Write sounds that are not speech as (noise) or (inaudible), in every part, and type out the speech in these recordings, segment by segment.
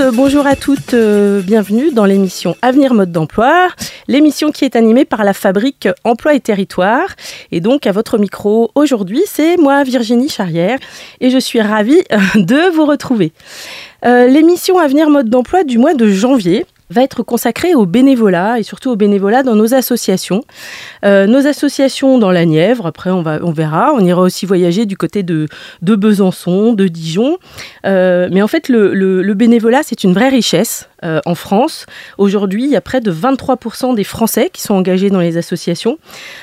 Bonjour à tous, euh, bonjour à toutes, euh, bienvenue dans l'émission Avenir Mode d'Emploi, l'émission qui est animée par la fabrique Emploi et Territoire. Et donc à votre micro aujourd'hui, c'est moi Virginie Charrière et je suis ravie euh, de vous retrouver. l'émission Avenir Mode d'Emploi du mois de janvier va être consacrée au bénévolat et surtout au bénévolat dans nos associations. Euh, nos associations dans la Nièvre, après on, va, on verra, on ira aussi voyager du côté de, Besançon, de Dijon. Euh, mais en fait, le, bénévolat, c'est une vraie richesse euh, en France. Aujourd'hui, il y a près de 23% des Français qui sont engagés dans les associations.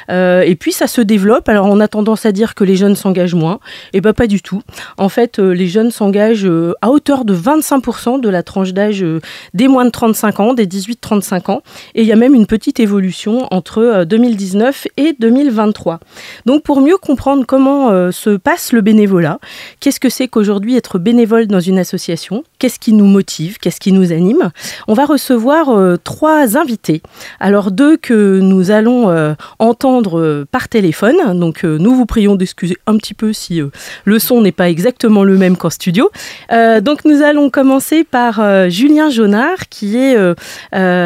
et puis, ça se développe. Alors, on a tendance à dire que les jeunes s'engagent moins. Eh bien, pas du tout. En fait, les jeunes s'engagent à hauteur de 25% de la tranche d'âge des moins de 35 ans, des 18-35 ans. Et il y a même une petite évolution entre 2019 et 2023. Donc pour mieux comprendre comment euh, se passe le bénévolat, qu'est-ce que c'est qu'aujourd'hui être bénévole dans une association, qu'est-ce qui nous motive, qu'est-ce qui nous anime, on va recevoir euh, trois invités. Alors deux que nous allons euh, entendre par téléphone, donc nous vous prions d'excuser un petit peu si le son n'est pas exactement le même qu'en studio. donc nous allons commencer par Julien Jonard qui est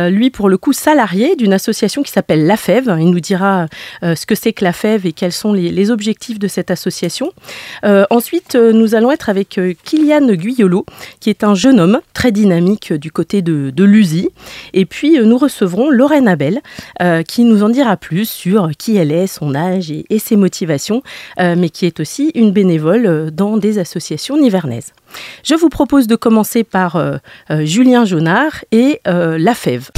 lui pour le coup salarié d'une association qui s'appelle La Fève. Il nous dira euh, ce que c'est que la FEV et quels sont les, objectifs de cette association. Euh, ensuite, euh, nous allons être avec Kylian Guyolo, qui est un jeune homme très dynamique du côté de, de. Et puis, nous recevrons Lorraine Abel, qui nous en dira plus sur qui elle est, son âge et, ses motivations, mais qui est aussi une bénévole dans des associations nivernaises. Je vous propose de commencer par Julien Jonard et la FEV.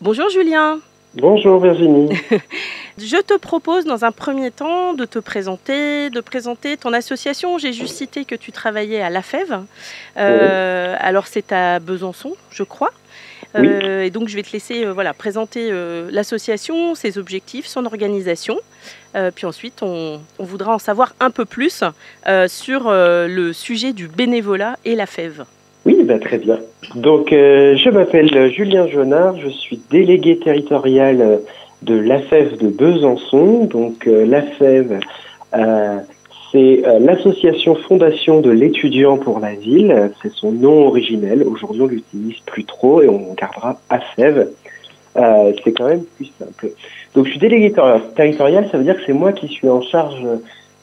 Bonjour Julien. Bonjour Virginie. (laughs) Je te propose dans un premier temps de te présenter, de présenter ton association. J'ai juste cité que tu travaillais à La Fève. Euh, alors c'est à Besançon, je crois. Euh, et donc je vais te laisser euh, voilà, présenter l'association, ses objectifs, son organisation. puis ensuite, on, on, voudra en savoir un peu plus sur le sujet du bénévolat et la fève. Oui, bah, très bien. Donc, je m'appelle Julien Jonard, je suis délégué territorial de l'AFEV de Besançon. Donc, euh, l'AFEV, euh, c'est euh, l'association Fondation de l'étudiant pour la ville. C'est son nom originel. Aujourd'hui, on l'utilise plus trop et on gardera AFEV. c'est quand même plus simple. Donc, je suis délégué territorial, ça veut dire que c'est moi qui suis en charge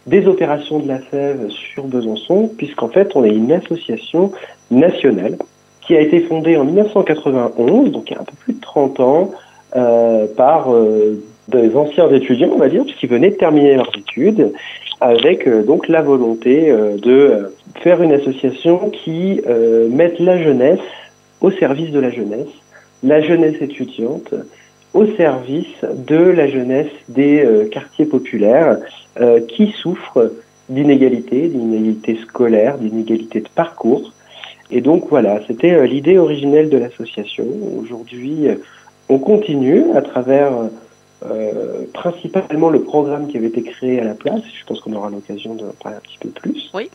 des opérations de la FEV sur Besançon, puisqu'en fait, on est une association nationale qui a été fondée en 1991, donc il y a un peu plus de 30 ans, euh, par euh, des anciens étudiants, on va dire, puisqu'ils venaient de terminer leurs études, avec euh, donc la volonté euh, de faire une association qui mette la jeunesse au service de la jeunesse, la jeunesse étudiante, au service de la jeunesse des quartiers populaires qui souffrent d'inégalités, d'inégalités scolaires, d'inégalités de parcours, et donc voilà, c'était euh, l'idée originelle de l'association. Aujourd'hui, euh, on continue à travers euh, principalement le programme qui avait été créé à la place. Je pense qu'on aura l'occasion de parler un petit peu plus. Oui.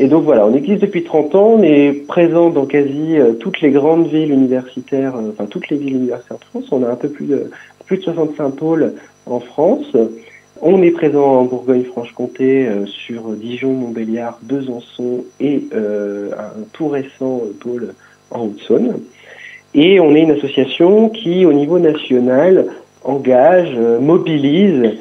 Et donc voilà, on existe depuis 30 ans, on est présent dans quasi toutes les grandes villes universitaires, enfin toutes les villes universitaires de France. On a un peu plus de, plus de 65 pôles en France. On est présent en Bourgogne-Franche-Comté euh, sur Dijon, Montbéliard, Besançon et euh, un tout récent pôle en Haute-Saône. Et on est une association qui, au niveau national, engage, euh, mobilise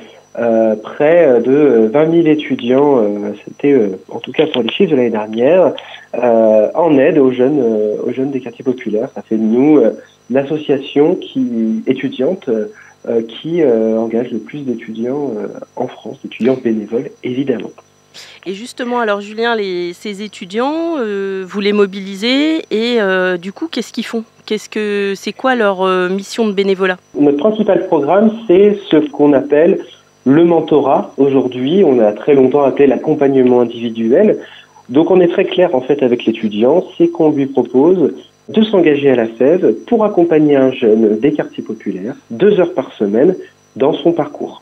près de 20 000 étudiants, c'était en tout cas pour les chiffres de l'année dernière, en aide aux jeunes, aux jeunes des quartiers populaires. Ça fait de nous l'association qui étudiante euh, qui euh, engage le plus d'étudiants euh, en France, d'étudiants bénévoles, évidemment. Et justement, alors Julien, les, ces étudiants, vous les mobilisez et du coup, qu'est-ce qu'ils font? Qu'est-ce que c'est quoi leur mission de bénévolat? Notre principal programme, c'est ce qu'on appelle le mentorat. Aujourd'hui, on a très longtemps appelé l'accompagnement individuel. Donc, on est très clair en fait avec l'étudiant, c'est qu'on lui propose de s'engager à la FEV pour accompagner un jeune des quartiers populaires deux heures par semaine dans son parcours.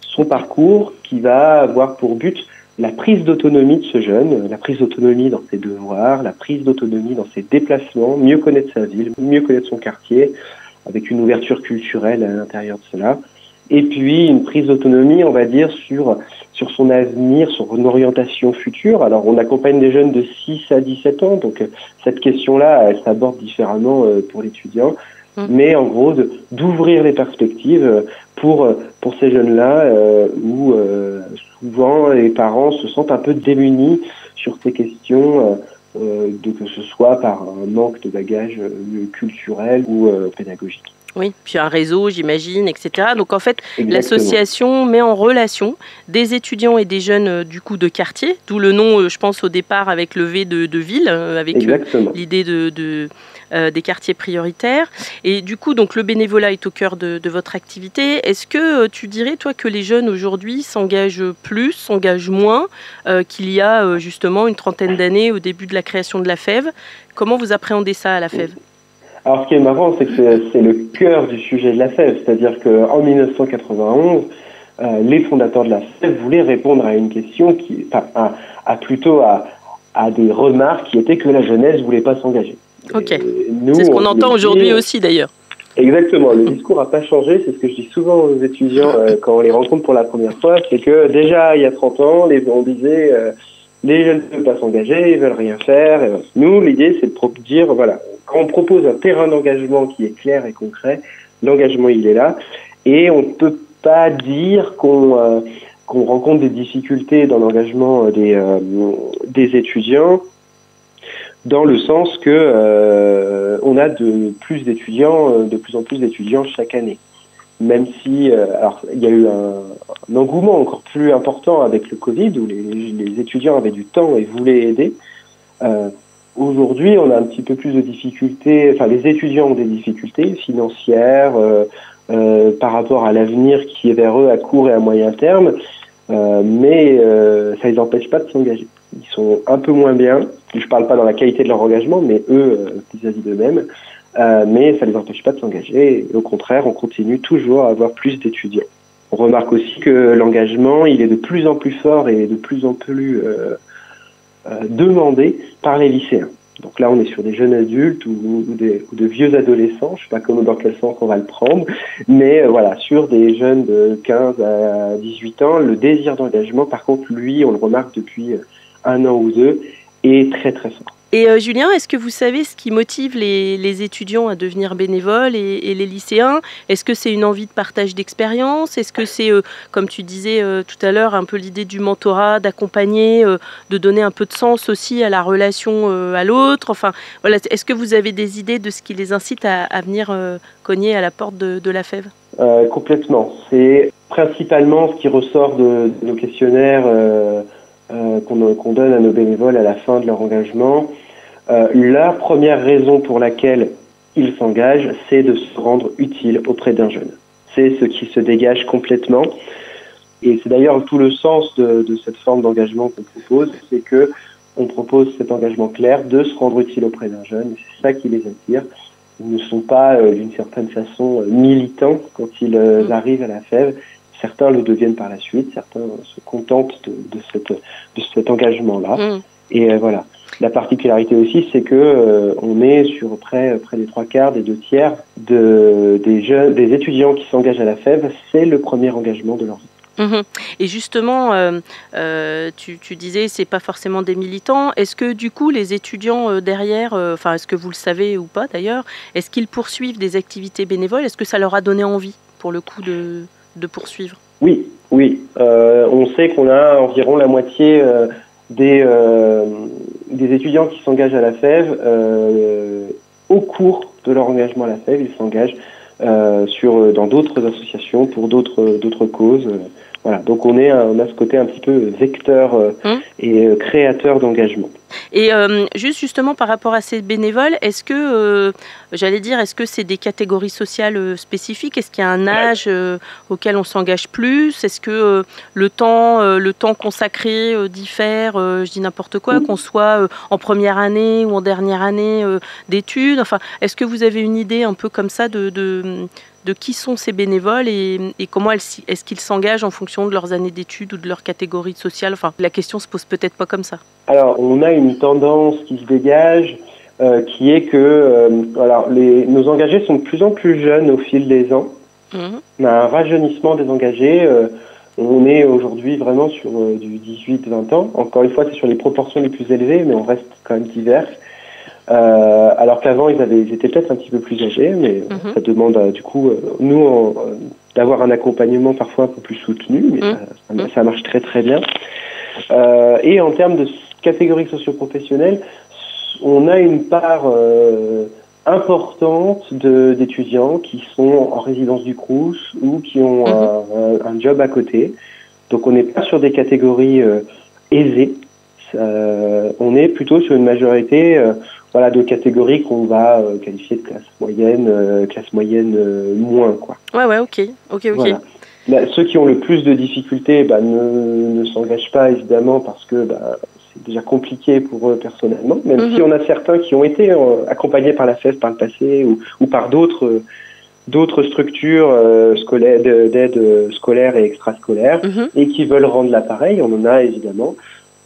Son parcours qui va avoir pour but la prise d'autonomie de ce jeune, la prise d'autonomie dans ses devoirs, la prise d'autonomie dans ses déplacements, mieux connaître sa ville, mieux connaître son quartier, avec une ouverture culturelle à l'intérieur de cela, et puis une prise d'autonomie, on va dire, sur, sur son avenir, sur une orientation future. Alors, on accompagne des jeunes de 6 à 17 ans, donc cette question-là, elle s'aborde différemment pour l'étudiant. Mm. Mais en gros, d'ouvrir les perspectives pour, pour ces jeunes-là où souvent les parents se sentent un peu démunis sur ces questions euh, de que ce soit par un manque de bagage euh, culturel ou euh, pédagogique. Oui, puis un réseau, j'imagine, etc. Donc en fait, l'association met en relation des étudiants et des jeunes du coup de quartier, d'où le nom, je pense au départ avec le V de, ville, avec l'idée de, euh, des quartiers prioritaires. Et du coup, donc le bénévolat est au cœur de, votre activité. Est-ce que euh, tu dirais, toi, que les jeunes aujourd'hui s'engagent plus, s'engagent moins euh, qu'il y a justement une trentaine d'années au début de la création de la FEV Comment vous appréhendez ça à la FEV alors, ce qui est marrant, c'est que c'est le cœur du sujet de la FEV, c'est-à-dire qu'en 1991, les fondateurs de la FEV voulaient répondre à une question qui, enfin, à, plutôt à, à, des remarques qui étaient que la jeunesse voulait pas s'engager. Ok. C'est ce qu'on entend aujourd'hui aussi d'ailleurs. Exactement, le discours n'a pas changé, c'est ce que je dis souvent aux étudiants euh, quand on les rencontre pour la première fois, c'est que déjà il y a 30 ans, les, on disait euh, les jeunes ne veulent pas s'engager, ils veulent rien faire. nous, l'idée c'est de dire, voilà, quand on propose un terrain d'engagement qui est clair et concret, l'engagement il est là, et on ne peut pas dire qu'on euh, qu'on rencontre des difficultés dans l'engagement des, des étudiants dans le sens que euh, on a de plus d'étudiants, euh, de plus en plus d'étudiants chaque année. Même si, euh, alors, il y a eu un, engouement encore plus important avec le Covid, où les, les, étudiants avaient du temps et voulaient aider. Aujourd'hui, on a un petit peu plus de difficultés. Enfin, les étudiants ont des difficultés financières par rapport à l'avenir qui est vers eux à court et à moyen terme, mais ça ne les empêche pas de s'engager ils sont un peu moins bien. Je ne parle pas dans la qualité de leur engagement, mais eux, euh, vis-à-vis d'eux-mêmes. Euh, mais ça ne les empêche pas de s'engager. au contraire, on continue toujours à avoir plus d'étudiants. On remarque aussi que l'engagement, il est de plus en plus fort et de plus en plus euh, demandé par les lycéens. Donc là, on est sur des jeunes adultes ou, des, de vieux adolescents, je ne sais pas comment, dans quel sens on va le prendre, mais voilà, sur des jeunes de 15 à 18 ans, le désir d'engagement, par contre, lui, on le remarque depuis un an ou deux, est très très fort. Et euh, Julien, est-ce que vous savez ce qui motive les, étudiants à devenir bénévoles et, les lycéens? Est-ce que c'est une envie de partage d'expérience? Est-ce que c'est, euh, comme tu disais euh, tout à l'heure, un peu l'idée du mentorat, d'accompagner, de donner un peu de sens aussi à la relation à l'autre? Enfin, voilà, est-ce que vous avez des idées de ce qui les incite à, venir cogner à la porte de, la FEV Complètement. C'est principalement ce qui ressort de nos questionnaires euh, qu'on donne à nos bénévoles à la fin de leur engagement. Euh, la première raison pour laquelle ils s'engagent, c'est de se rendre utile auprès d'un jeune. C'est ce qui se dégage complètement. Et c'est d'ailleurs tout le sens de, de cette forme d'engagement qu'on propose, c'est que on propose cet engagement clair de se rendre utile auprès d'un jeune. C'est ça qui les attire. Ils ne sont pas, euh, d'une certaine façon, militants quand ils mmh. arrivent à la fève. Certains le deviennent par la suite, certains se contentent de, de, cette, de cet engagement-là. Mm. Et euh, voilà. La particularité aussi, c'est que euh, on est sur près, près des trois quarts, des deux tiers de, des jeunes, des étudiants qui s'engagent à la FEV. C'est le premier engagement de leur vie. Mhm. Et justement, euh, tu, tu, disais, c'est pas forcément des militants. Est-ce que du coup, les étudiants derrière, enfin, est-ce que vous le savez ou pas d'ailleurs, est-ce qu'ils poursuivent des activités bénévoles? Est-ce que ça leur a donné envie, pour le coup, de, de poursuivre Oui, oui. Euh, on sait qu'on a environ la moitié euh, des, euh, des étudiants qui s'engagent à la FEV. au cours de leur engagement à la FEV, ils s'engagent sur, dans d'autres associations pour d'autres, d'autres causes. Voilà, donc on, est, on a ce côté un petit peu vecteur hum. et créateur d'engagement. Et euh, juste justement par rapport à ces bénévoles, est-ce que, euh, j'allais dire, est-ce que c'est des catégories sociales euh, spécifiques? Est-ce qu'il y a un âge auquel on s'engage plus? Est-ce que le temps, le temps consacré diffère Je dis n'importe quoi, qu'on soit en première année ou en dernière année d'études? Enfin, est-ce que vous avez une idée un peu comme ça de, de qui sont ces bénévoles et, comment est-ce qu'ils s'engagent en fonction de leurs années d'études ou de leur catégorie sociale? Enfin, la question se pose peut-être pas comme ça. Alors, on a une tendance qui se dégage, euh, qui est que euh, alors, les, nos engagés sont de plus en plus jeunes au fil des ans. Mhm. On a un rajeunissement des engagés. on est aujourd'hui vraiment sur du 18-20 ans. Encore une fois, c'est sur les proportions les plus élevées, mais on reste quand même divers. alors qu'avant, ils, avaient, ils étaient peut-être un petit peu plus âgés, mais mhm. ça demande du coup, nous, d'avoir un accompagnement parfois un peu plus soutenu, mais mhm. ça, marche très très bien. Et en termes de catégorie socioprofessionnelle, on a une part euh, importante d'étudiants qui sont en résidence du Crous ou qui ont mhm. un, job à côté. Donc on n'est pas sur des catégories euh, aisées. on est plutôt sur une majorité euh, voilà, de catégories qu'on va qualifier de classe moyenne, classe moyenne moins. Quoi. Ouais, ouais, ok. ok, ok. Bah, ceux qui ont le plus de difficultés bah, ne, ne s'engagent pas évidemment parce que bah, déjà compliqué pour eux personnellement, même si mhm. on a certains qui ont été euh, accompagnés par la FEF par le passé ou, ou par d'autres euh, d'autres structures euh, scolaires d'aide scolaire et extrascolaire mhm. et qui veulent rendre l'appareil. On en a évidemment,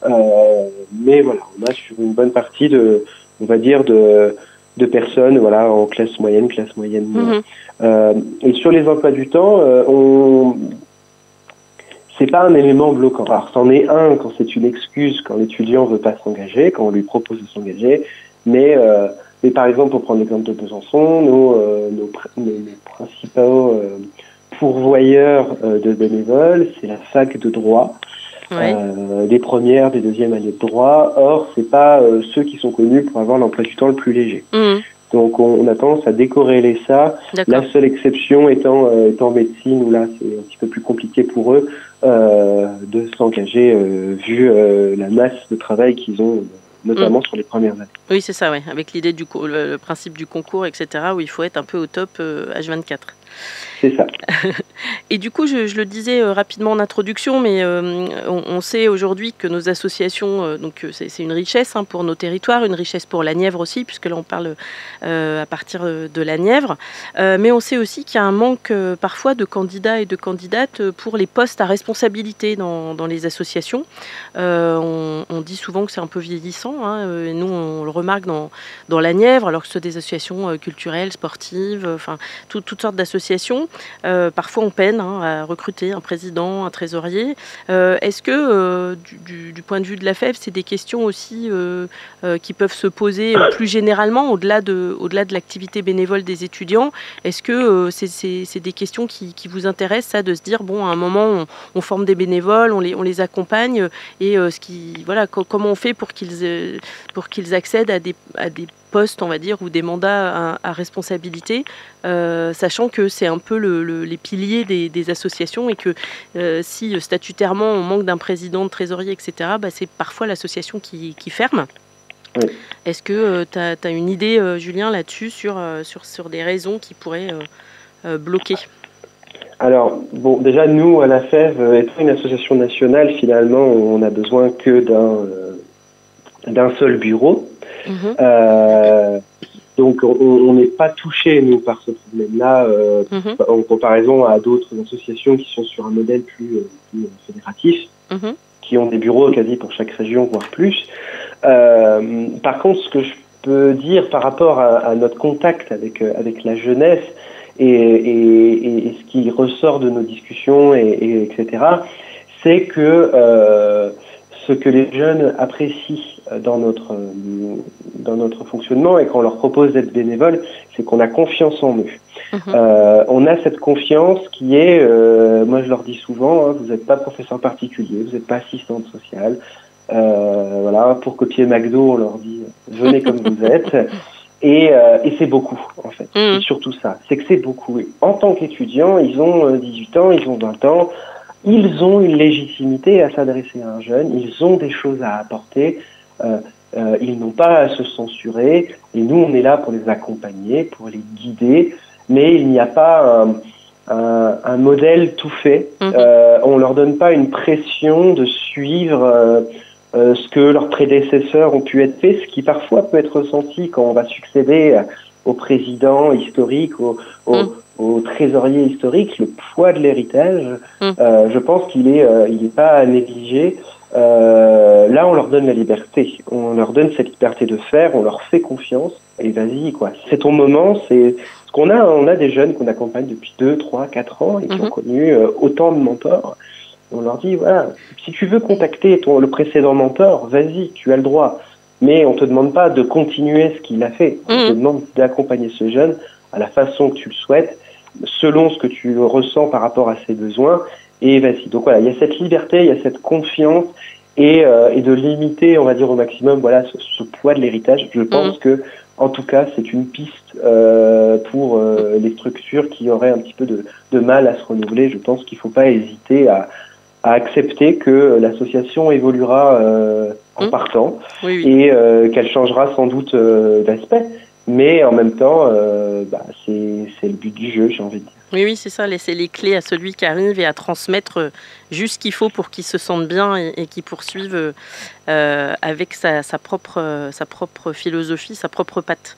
mais voilà, on a sur une bonne partie de, on va dire de de personnes voilà en classe moyenne, classe moyenne. Mhm. et sur les emplois du temps, on c'est pas un élément bloquant. Alors, c'en est un quand c'est une excuse, quand l'étudiant veut pas s'engager, quand on lui propose de s'engager. Mais, euh, mais par exemple, pour prendre l'exemple de Besançon, nos, euh, nos, nos, principaux euh, pourvoyeurs euh, de bénévoles, c'est la fac de droit. Euh, des premières, des deuxièmes années de droit. Or, c'est pas ceux qui sont connus pour avoir l'emploi du temps le plus léger. Mmh. Donc on, a tendance à décorréler ça. La seule exception étant, euh, étant médecine, où là c'est un petit peu plus compliqué pour eux euh, de s'engager euh, vu euh, la masse de travail qu'ils ont notamment mm. sur les premières années. Oui, c'est ça, ouais. avec l'idée du le, principe du concours, etc., où il faut être un peu au top H24. C'est ça. (laughs) Et du coup, je, le disais euh, rapidement en introduction, mais euh, on, sait aujourd'hui que nos associations, euh, donc c'est une richesse hein, pour nos territoires, une richesse pour la Nièvre aussi, puisque là on parle à partir de la Nièvre. mais on sait aussi qu'il y a un manque parfois de candidats et de candidates pour les postes à responsabilité dans, les associations. On, dit souvent que c'est un peu vieillissant, hein, et nous on le remarque dans, dans la Nièvre, alors que ce sont des associations culturelles, sportives, enfin toutes sortes d'associations. Euh, peine hein, à recruter un président, un trésorier. Euh, est-ce que, euh, du, point de vue de la FEB, c'est des questions aussi qui peuvent se poser plus généralement, au-delà de, l'activité bénévole des étudiants? Est-ce que c'est des questions qui, vous intéressent, ça, de se dire, bon, à un moment, on, forme des bénévoles, on les, accompagne, et ce qui, voilà, comment on fait pour qu'ils pour qu'ils accèdent à des, à des postes, on va dire, ou des mandats à, responsabilité, euh, sachant que c'est un peu les piliers des, associations et que euh, si statutairement on manque d'un président, de trésorier, etc., bah, c'est parfois l'association qui, ferme. Est-ce que tu as, une idée, euh, Julien, là-dessus, sur, sur, sur des raisons qui pourraient bloquer? Alors, bon, déjà, nous, à la FEV, étant une association nationale, finalement, on n'a besoin que d'un d'un seul bureau. Mhm. Euh, donc on n'est pas touché nous par ce problème-là euh, mhm. en comparaison à d'autres associations qui sont sur un modèle plus, euh, fédératif, mhm. qui ont des bureaux quasi pour chaque région voire plus. par contre, ce que je peux dire par rapport à, notre contact avec avec la jeunesse et, et, et, ce qui ressort de nos discussions et, etc. C'est que ce que les jeunes apprécient dans notre, euh, dans notre fonctionnement et qu'on leur propose d'être bénévoles, c'est qu'on a confiance en eux. Mhm. Euh, on a cette confiance qui est, euh, moi je leur dis souvent, hein, vous n'êtes pas professeur particulier, vous n'êtes pas assistante sociale. Euh, voilà, pour copier McDo, on leur dit venez comme vous (laughs) êtes. Et, et c'est beaucoup, en fait. Mhm. C'est surtout ça. C'est que c'est beaucoup. en tant qu'étudiants, ils ont 18 ans, ils ont 20 ans ils ont une légitimité à s'adresser à un jeune, ils ont des choses à apporter, euh, euh, ils n'ont pas à se censurer, et nous, on est là pour les accompagner, pour les guider, mais il n'y a pas un, un, un modèle tout fait. Mhm. Euh, on leur donne pas une pression de suivre euh, euh, ce que leurs prédécesseurs ont pu être fait, ce qui parfois peut être ressenti quand on va succéder au président historique, au, au, mhm au trésorier historique, le poids de l'héritage, euh, je pense qu'il est, euh, il est pas à négliger. Euh, là, on leur donne la liberté, on leur donne cette liberté de faire, on leur fait confiance et vas-y quoi. C'est ton moment, c'est ce qu'on a, on a des jeunes qu'on accompagne depuis 2, 3, 4 ans et qui ont mhm. connu autant de mentors. On leur dit, voilà, si tu veux contacter ton, le précédent mentor, vas-y, tu as le droit. Mais on te demande pas de continuer ce qu'il a fait. On te mhm. demande d'accompagner ce jeune à la façon que tu le souhaites, selon ce que tu ressens par rapport à ses besoins. Et vas-y. Donc voilà, il y a cette liberté, il y a cette confiance et, euh, et de limiter, on va dire au maximum, voilà, ce, poids de l'héritage. Je pense mhm. que, en tout cas, c'est une piste euh, pour euh, les structures qui auraient un petit peu de, de mal à se renouveler. Je pense qu'il ne faut pas hésiter à, à accepter que l'association évoluera en mmh. partant et qu'elle changera sans doute d'aspect. Mais en même temps, bah, c'est le but du jeu, j'ai envie de dire. Oui, oui, c'est ça, laisser les clés à celui qui arrive et à transmettre juste ce qu'il faut pour qu'il se sente bien et, et qu'il poursuive euh, avec sa, propre, sa propre philosophie, sa propre patte.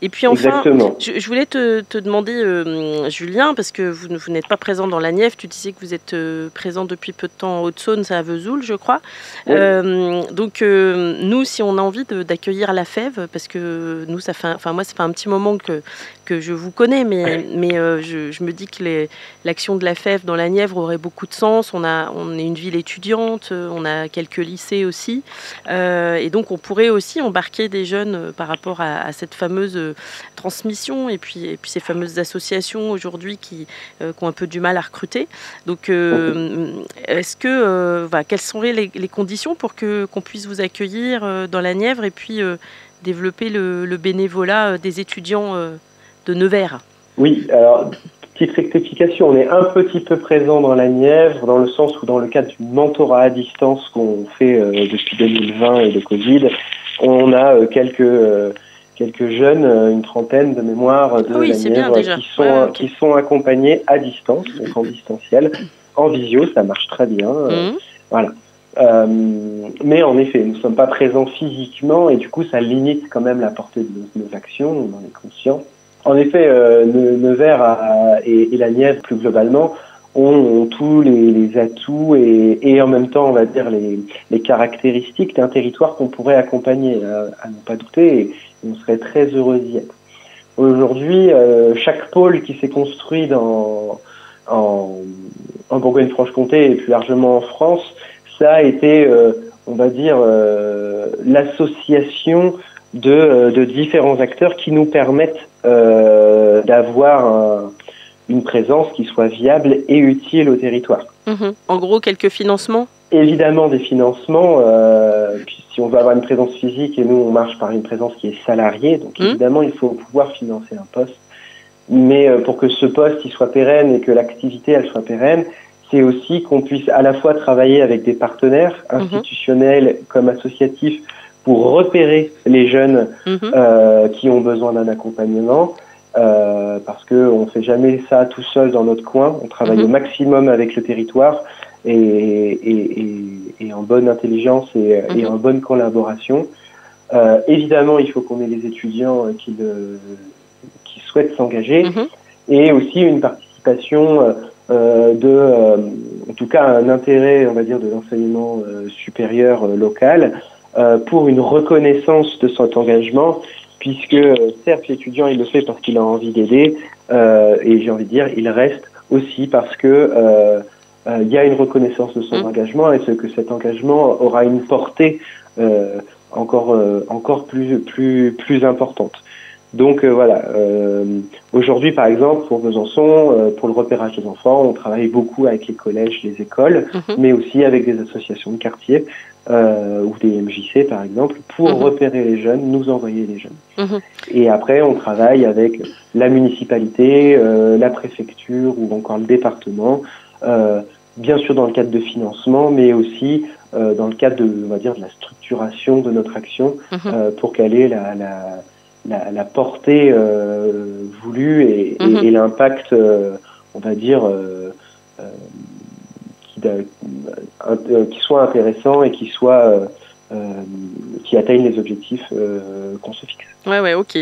Et puis enfin, je, voulais te, demander, euh, Julien, parce que vous, vous n'êtes pas présent dans la Nièvre, tu disais que vous êtes euh, présent depuis peu de temps en Haute-Saône, c'est à Vesoul, je crois. donc nous, si on a envie d'accueillir la fève, parce que nous, ça fait, enfin moi, ça fait un petit moment que, que je vous connais, mais, mais je, je, me dis que l'action de la fève dans la Nièvre aurait beaucoup de sens. On, a, on est une ville étudiante, on a quelques lycées aussi. Euh, et donc on pourrait aussi embarquer des jeunes euh, par rapport à, cette fameuse euh, transmission et puis, ces fameuses associations aujourd'hui qui, ont un peu du mal à recruter. Donc est-ce que, quelles seraient les, conditions pour que qu'on puisse vous accueillir dans la Nièvre et puis développer le, bénévolat des étudiants de Nevers? Oui, alors Petite rectification, on est un petit peu présent dans la Nièvre, dans le sens où dans le cadre du mentorat à distance qu'on fait euh, depuis 2020 et le Covid, on a euh, quelques euh, quelques jeunes, une trentaine de mémoires de la Nièvre qui sont qui sont accompagnés à distance, donc en distanciel, en visio, ça marche très bien. Mmh. Voilà. mais en effet, nous ne sommes pas présents physiquement et du coup, ça limite quand même la portée de nos, nos actions, on en est conscient. En effet, euh, Nevers et, la Nièvre, plus globalement, ont, tous les, atouts et, en même temps, on va dire, les, caractéristiques d'un territoire qu'on pourrait accompagner, euh, à, ne pas douter, et, on serait très heureux d'y être. Aujourd'hui, euh, chaque pôle qui s'est construit dans, en, en Bourgogne-Franche-Comté et plus largement en France, ça a été, euh, on va dire, l'association de, de différents acteurs qui nous permettent euh, d'avoir une présence qui soit viable et utile au territoire. Mhm. En gros, quelques financements? Évidemment, des financements. Euh, puis si on veut avoir une présence physique et nous, on marche par une présence qui est salariée, donc mhm. évidemment, il faut pouvoir financer un poste. Mais euh, pour que ce poste il soit pérenne et que l'activité elle soit pérenne, c'est aussi qu'on puisse à la fois travailler avec des partenaires mhm. institutionnels comme associatifs pour repérer les jeunes mhm. euh, qui ont besoin d'un accompagnement. Euh, parce que on fait jamais ça tout seul dans notre coin. On travaille mhm. au maximum avec le territoire et, et, et, et en bonne intelligence et, et, mhm. en bonne collaboration. Euh, évidemment, il faut qu'on ait les étudiants qui, le, qui souhaitent s'engager et aussi une participation euh, de, euh, en tout cas, un intérêt, on va dire, de l'enseignement euh, supérieur local euh, pour une reconnaissance de son engagement, puisque certes l'étudiant il le fait parce qu'il a envie d'aider, euh, et j'ai envie de dire il reste aussi parce que euh, euh il y a une reconnaissance de son mmh. engagement et ce que cet engagement aura une portée euh, encore encore plus plus plus importante. Donc voilà, aujourd'hui par exemple pour Besançon, pour le repérage des enfants, on travaille beaucoup avec les collèges, les écoles, mmh. mais aussi avec des associations de quartier euh, ou des MJC par exemple, pour mhm. repérer les jeunes, nous envoyer les jeunes. Mhm. Et après, on travaille avec la municipalité, euh, la préfecture ou encore le département, euh, bien sûr dans le cadre de financement, mais aussi euh, dans le cadre de, on va dire, de la structuration de notre action mhm. euh, pour qu'elle ait la, la, la, la portée euh, voulue et, et, et l'impact, on va dire, qui, euh, qui soit intéressant et qui soit euh, euh, qui qui atteignent les objectifs qu'on se fixe. Ouais, ouais, ok.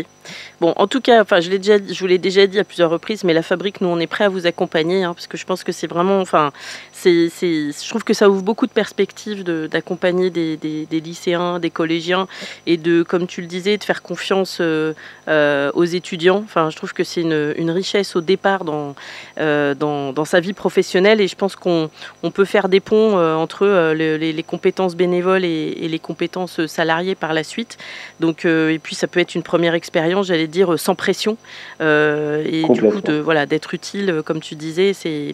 Bon, en tout cas, enfin, je l'ai déjà, je vous l'ai déjà dit à plusieurs reprises, mais la fabrique, nous, on est prêt à vous accompagner, hein, parce que je pense que c'est vraiment, enfin, c'est, je trouve que ça ouvre beaucoup de perspectives d'accompagner des, des, lycéens, des collégiens, et de, comme tu le disais, de faire confiance euh, euh, aux étudiants. Enfin, je trouve que c'est une, une richesse au départ dans, euh, dans, dans, sa vie professionnelle, et je pense qu'on on peut faire des ponts entre les, les, compétences bénévoles et, et, les compétences salariées par la suite. Donc, et puis ça peut être une première expérience, j'allais dire, sans pression. Euh, et du coup, de, voilà, d'être utile, euh, comme tu disais, c'est,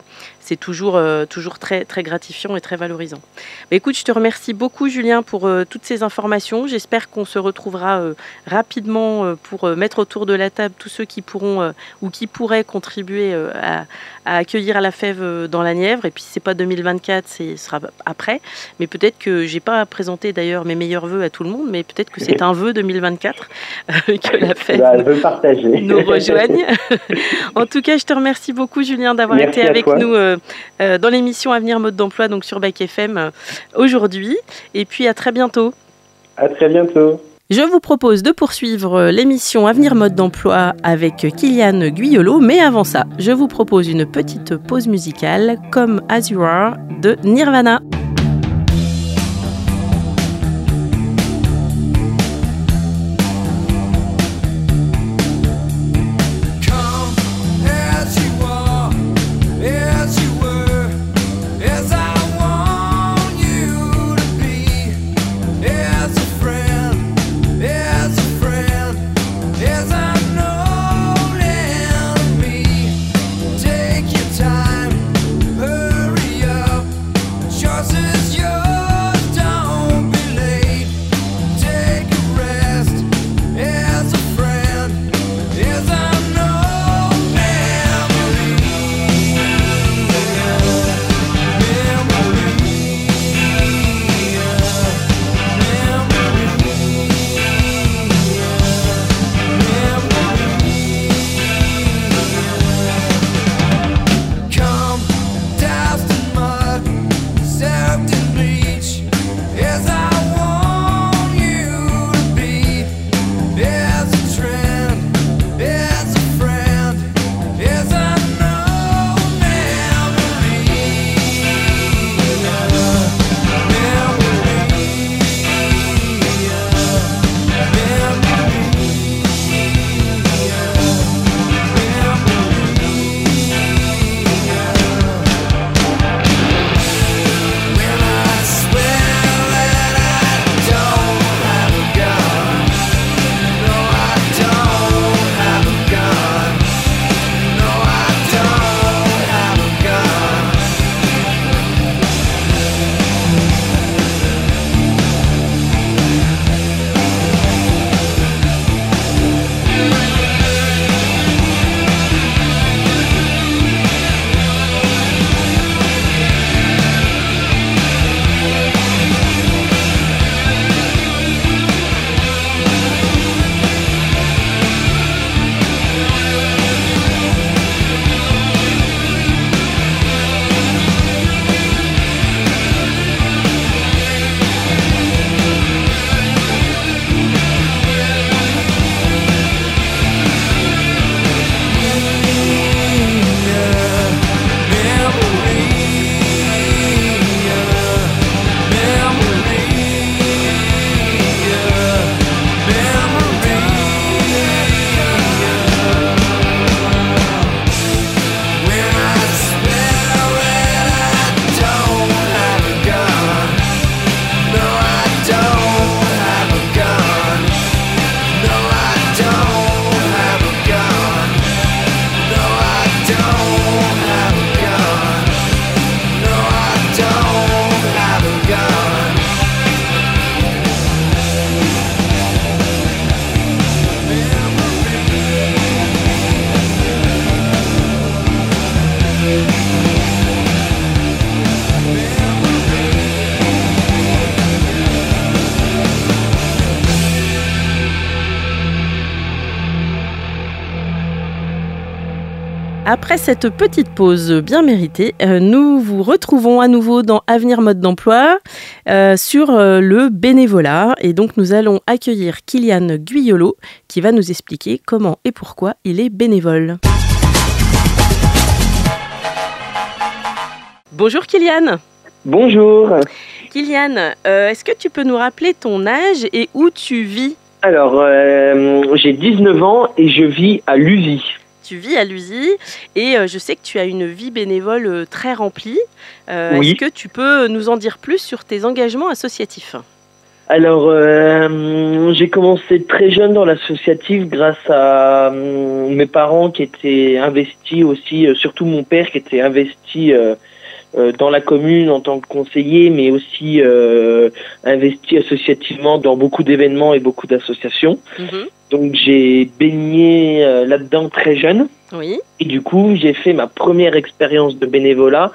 c'est toujours, euh, toujours très, très gratifiant et très valorisant. Mais écoute, je te remercie beaucoup, Julien, pour toutes ces informations. J'espère qu'on se retrouvera rapidement pour mettre autour de la table tous ceux qui pourront ou qui pourraient contribuer à, à, accueillir la fève dans la Nièvre. Et puis, c'est pas 2024, ce sera après. Mais peut-être que j'ai pas présenté d'ailleurs mes meilleurs voeux à tout le monde, mais peut-être que c'est (laughs) un vœu 2024 que la bah, nous (laughs) rejoigne. en tout cas, je te remercie beaucoup, Julien, d'avoir été avec nous euh, euh, dans l'émission Avenir Mode d'Emploi, donc sur Bac FM euh, aujourd'hui. Et puis à très bientôt. À très bientôt. Je vous propose de poursuivre l'émission Avenir Mode d'Emploi avec Kylian Guyolo, mais avant ça, je vous propose une petite pause musicale comme As You Are de Nirvana. Après cette petite pause bien méritée, euh, nous vous retrouvons à nouveau dans Avenir Mode d'Emploi euh, sur euh, le bénévolat. Et donc nous allons accueillir Kylian Guyolo qui va nous expliquer comment et pourquoi il est bénévole. Bonjour Kylian. Bonjour. Kylian, est-ce que tu peux nous rappeler ton âge et où tu vis? Alors, j'ai 19 ans et je vis à Lusy tu vis à l'USI et euh, je sais que tu as une vie bénévole euh, très remplie. Euh, est-ce que tu peux nous en dire plus sur tes engagements associatifs? Alors, j'ai commencé très jeune dans l'associatif grâce à mes parents qui étaient investis aussi, surtout mon père qui était investi dans la commune en tant que conseiller, mais aussi investi associativement dans beaucoup d'événements et beaucoup d'associations. Mhm. Donc j'ai baigné euh, là-dedans très jeune. Oui. Et du coup, j'ai fait ma première expérience de bénévolat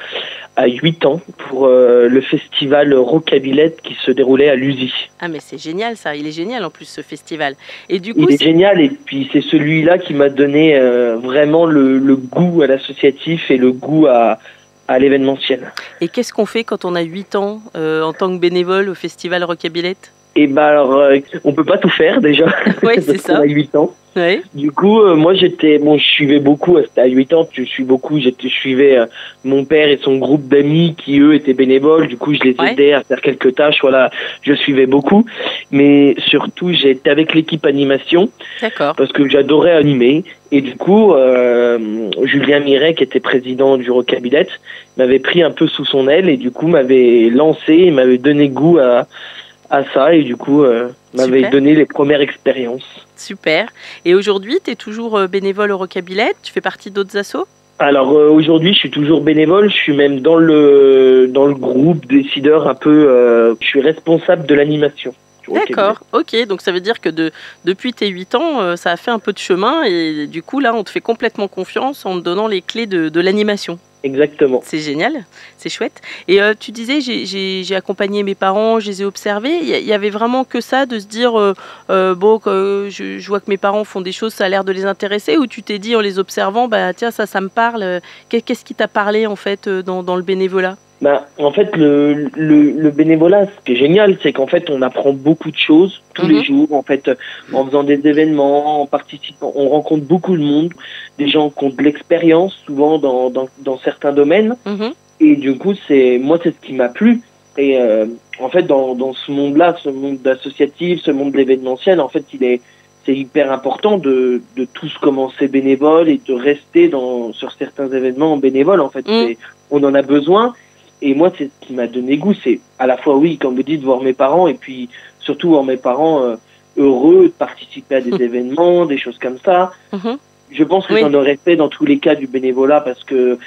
à 8 ans pour euh, le festival Rockabilette qui se déroulait à Lusy. Ah mais c'est génial ça, il est génial en plus ce festival. Et du coup, il est, génial et puis c'est celui-là qui m'a donné euh, vraiment le, le, goût à l'associatif et le goût à, à l'événementiel. Et qu'est-ce qu'on fait quand on a 8 ans en tant que bénévole au festival Rockabilette et ben alors, euh, on peut pas tout faire déjà. Oui, (laughs) c'est ça. a 8 ans. Ouais. Du coup, euh, moi j'étais, bon, je suivais beaucoup. À 8 ans, je suis beaucoup. Je suivais euh, mon père et son groupe d'amis qui eux étaient bénévoles. Du coup, je les aidais à faire quelques tâches. Voilà, je suivais beaucoup. Mais surtout, j'étais avec l'équipe animation. D'accord. Parce que j'adorais animer. Et du coup, Julien Miret, qui était président du Rocabilette, m'avait pris un peu sous son aile et du coup m'avait lancé, m'avait donné goût à à ça et du coup euh, m'avait donné les premières expériences. Super. Et aujourd'hui, tu es toujours euh, bénévole au Rocabilette Tu fais partie d'autres assos? Alors euh, aujourd'hui, je suis toujours bénévole. Je suis même dans le dans le groupe décideur un peu. je suis responsable de l'animation. D'accord, ok. Donc ça veut dire que de, depuis tes 8 ans, ça a fait un peu de chemin et du coup là, on te fait complètement confiance en te donnant les clés de, de l'animation. Exactement. C'est génial, c'est chouette. Et euh, tu disais, j'ai accompagné mes parents, je les ai observés. Il y, avait vraiment que ça, de se dire, euh, euh, bon, je, je, vois que mes parents font des choses, ça a l'air de les intéresser, ou tu t'es dit en les observant, bah tiens, ça, ça me parle. Qu'est-ce qui t'a parlé en fait dans le bénévolat? Bah, en fait, le, le, le, bénévolat, ce qui est génial, c'est qu'en fait, on apprend beaucoup de choses tous les mhm. jours. En fait, en faisant des événements, en participant, on rencontre beaucoup de monde, des gens qui ont de l'expérience, souvent dans, dans, dans, certains domaines. Mhm. Et du coup, c'est moi, c'est ce qui m'a plu. Et euh, en fait, dans, dans ce monde-là, ce monde associatif, ce monde de l'événementiel, en fait, il est c'est hyper important de, de tous commencer bénévole et de rester dans, sur certains événements bénévoles. En fait, mhm. on en a besoin. Et moi, c'est ce qui m'a donné goût. C'est à la fois, oui, comme vous dites, voir mes parents et puis surtout voir mes parents euh, heureux de participer à des (laughs) événements, des choses comme ça. Mhm. Je pense que j'en aurais fait dans tous les cas du bénévolat parce que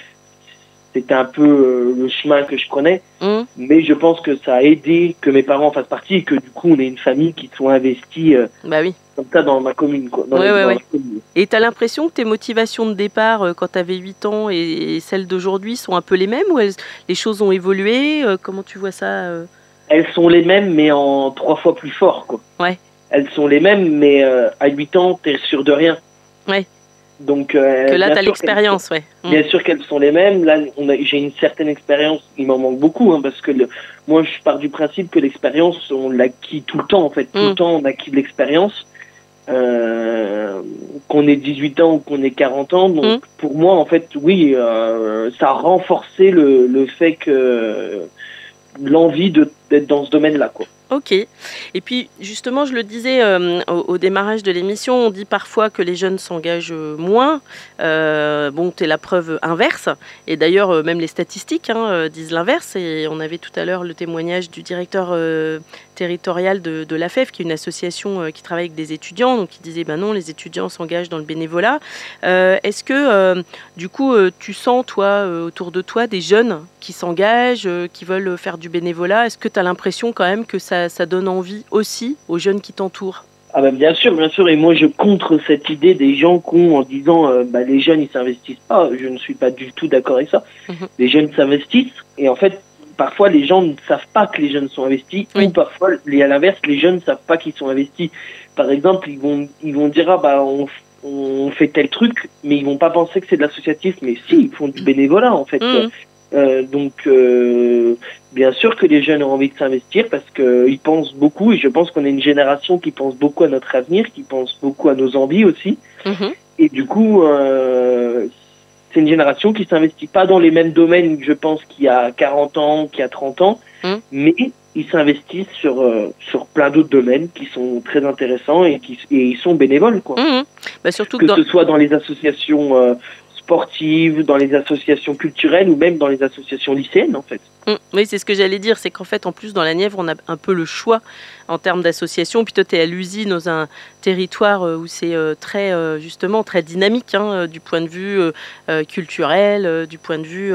c'était un peu euh, le chemin que je prenais. Mhm. Mais je pense que ça a aidé que mes parents fassent partie et que du coup, on ait une famille qui soit investie. Euh, bah oui comme ça dans ma commune. Quoi, dans Et tu as l'impression que tes motivations de départ euh, quand tu avais 8 ans et, celles d'aujourd'hui sont un peu les mêmes ou les choses ont évolué Comment tu vois ça? Elles sont les mêmes mais en trois fois plus fort. Quoi. Ouais. Elles sont les mêmes mais à 8 ans, tu es sûr de rien. Ouais. Donc, que là, tu as l'expérience, ouais. Mm. Bien sûr qu'elles sont les mêmes. Là, j'ai une certaine expérience. Il m'en manque beaucoup, hein, parce que le, moi, je pars du principe que l'expérience, on l'acquit tout le temps, en fait. Tout le mm. temps, on acquit de l'expérience. Euh, qu'on ait 18 ans ou qu'on ait 40 ans. Donc mm. pour moi, en fait, oui, euh, ça a renforcé le, le fait que l'envie d'être dans ce domaine-là. Quoi. Ok. Et puis, justement, je le disais euh, au, démarrage de l'émission, on dit parfois que les jeunes s'engagent moins. Euh, bon, es la preuve inverse. Et d'ailleurs, euh, même les statistiques hein, disent l'inverse. Et on avait tout à l'heure le témoignage du directeur territorial de, de l'AFEF, qui est une association qui travaille avec des étudiants. Donc, il disait, ben non, les étudiants s'engagent dans le bénévolat. Est-ce que, du coup, tu sens, toi, autour de toi, des jeunes qui s'engagent, qui veulent faire du bénévolat? Est-ce que tu as l'impression quand même que ça ça, donne envie aussi aux jeunes qui t'entourent? Ah ben bien sûr, bien sûr, et moi je contre cette idée des gens qui ont en disant euh, bah, les jeunes ils s'investissent pas. Je ne suis pas du tout d'accord avec ça. Mhm. Les jeunes s'investissent et en fait parfois les gens ne savent pas que les jeunes sont investis ou parfois à l'inverse les jeunes ne savent pas qu'ils sont investis. Par exemple ils vont ils vont dire ah bah on, on fait tel truc, mais ils vont pas penser que c'est de l'associatif, mais si, ils font du bénévolat en fait. Mhm. Euh, donc, euh, bien sûr que les jeunes ont envie de s'investir parce qu'ils pensent beaucoup, et je pense qu'on est une génération qui pense beaucoup à notre avenir, qui pense beaucoup à nos envies aussi. Mhm. Et du coup, euh, c'est une génération qui s'investit pas dans les mêmes domaines, je pense, qu'il y a 40 ans, qu'il y a 30 ans, Mm. mais ils s'investissent sur, euh, sur plein d'autres domaines qui sont très intéressants et, qui, et ils sont bénévoles, quoi. Mhm. Bah, surtout que Que dans- ce soit dans les associations euh, sportives, dans les associations culturelles ou même dans les associations lycéennes, en fait. Mm, Oui, c'est ce que j'allais dire, c'est qu'en fait, en plus, dans la Nièvre, on a un peu le choix en termes d'associations. Puis toi, tu es à l'usine, dans un territoire euh, où c'est euh, très, euh, justement, très dynamique hein, du point de vue culturel, du point de vue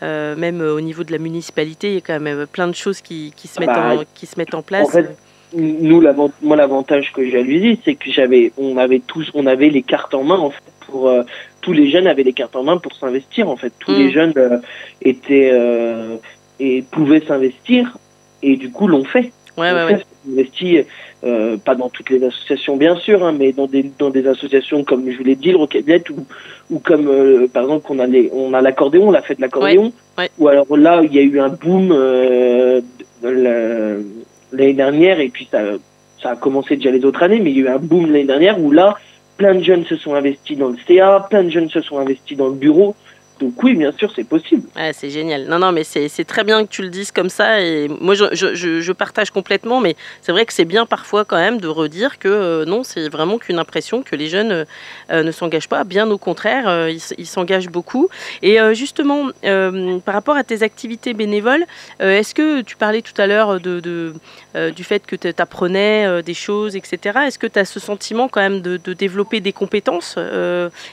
même au niveau de la municipalité. Il y a quand même plein de choses qui, qui se, mettent bah, en, qui se mettent en place. En fait, nous, l'avant- moi, l'avantage que j'ai à l'usine, c'est que j'avais, on avait tous, on avait les cartes en main, en fait, pour, euh, tous les jeunes avaient les cartes en main pour s'investir, en fait. Tous Mm. les jeunes euh, étaient, euh, et pouvaient s'investir, et du coup, l'ont fait. ouais, ouais, ouais. investi, euh, pas dans toutes les associations, bien sûr, hein, mais dans des, dans des associations comme, je vous l'ai dit, le Roquette ou, ou comme, euh, par exemple, on a les, on a l'accordéon, on a fait de l'accordéon. ouais. Ou alors là, il y a eu un boom, euh, de la- l'année dernière, et puis ça, ça a commencé déjà les autres années, mais il y a eu un boom l'année dernière où là, plein de jeunes se sont investis dans le CA, plein de jeunes se sont investis dans le bureau. Donc oui, bien sûr, c'est possible. C'est génial. Non, non, mais c'est très bien que tu le dises comme ça. Moi, je, partage complètement. Mais c'est vrai que c'est bien parfois quand même de redire que euh, non, c'est vraiment qu'une impression que les jeunes euh, euh, ne s'engagent pas. Bien au contraire, ils s'engagent beaucoup. Et justement, par rapport à tes activités bénévoles, est-ce que tu parlais tout à l'heure du fait que tu apprenais des choses, etc. Est-ce que tu as ce sentiment quand même de, développer des compétences